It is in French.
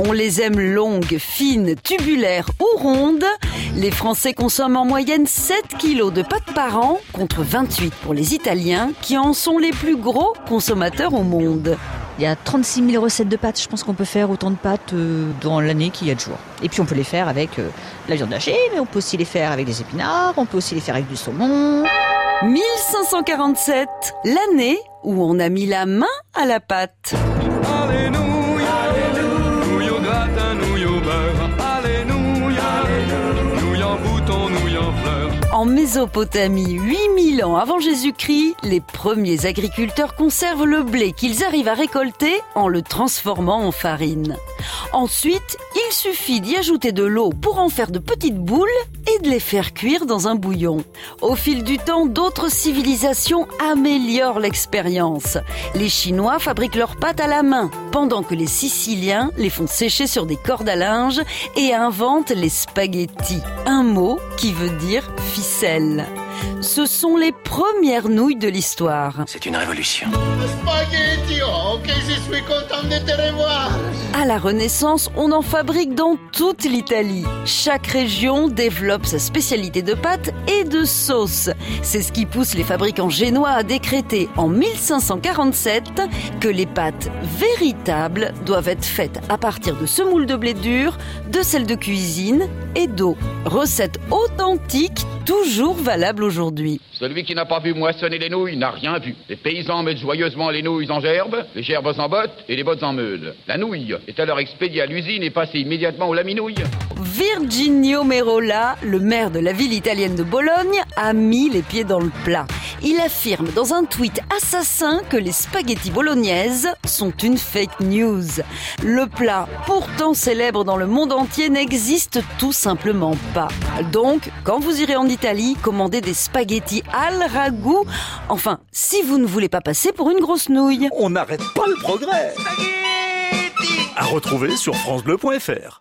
On les aime longues, fines, tubulaires ou rondes. Les Français consomment en moyenne 7 kilos de pâtes par an contre 28 pour les Italiens qui en sont les plus gros consommateurs au monde. Il y a 36 000 recettes de pâtes. Je pense qu'on peut faire autant de pâtes euh, dans l'année qu'il y a de jours. Et puis on peut les faire avec euh, la viande hachée, mais on peut aussi les faire avec des épinards, on peut aussi les faire avec du saumon. 1547, l'année où on a mis la main à la pâte. En Mésopotamie, 8000 ans avant Jésus-Christ, les premiers agriculteurs conservent le blé qu'ils arrivent à récolter en le transformant en farine. Ensuite, il suffit d'y ajouter de l'eau pour en faire de petites boules et de les faire cuire dans un bouillon. Au fil du temps, d'autres civilisations améliorent l'expérience. Les Chinois fabriquent leurs pâtes à la main, pendant que les Siciliens les font sécher sur des cordes à linge et inventent les spaghettis, un mot qui veut dire ficelle. Ce sont les premières nouilles de l'histoire. C'est une révolution. Spaghetti, oh, que je suis content de te revoir. À la Renaissance, on en fabrique dans toute l'Italie. Chaque région développe sa spécialité de pâtes et de sauces. C'est ce qui pousse les fabricants génois à décréter en 1547 que les pâtes véritables doivent être faites à partir de semoule de blé dur, de sel de cuisine et d'eau. Recette authentique, toujours valable aujourd'hui. Celui qui n'a pas vu moissonner les nouilles n'a rien vu. Les paysans mettent joyeusement les nouilles en gerbes, les gerbes en bottes et les bottes en meules. La nouille est alors expédiée à l'usine et passée immédiatement au laminouille. Virginio Merola, le maire de la ville italienne de Bologne, a mis les pieds dans le plat. Il affirme dans un tweet assassin que les spaghettis bolognaises sont une fake news. Le plat, pourtant célèbre dans le monde entier, n'existe tout simplement pas. Donc, quand vous irez en Italie, commandez des spaghettis al ragout. Enfin, si vous ne voulez pas passer pour une grosse nouille. On n'arrête pas le progrès. À retrouver sur francebleu.fr.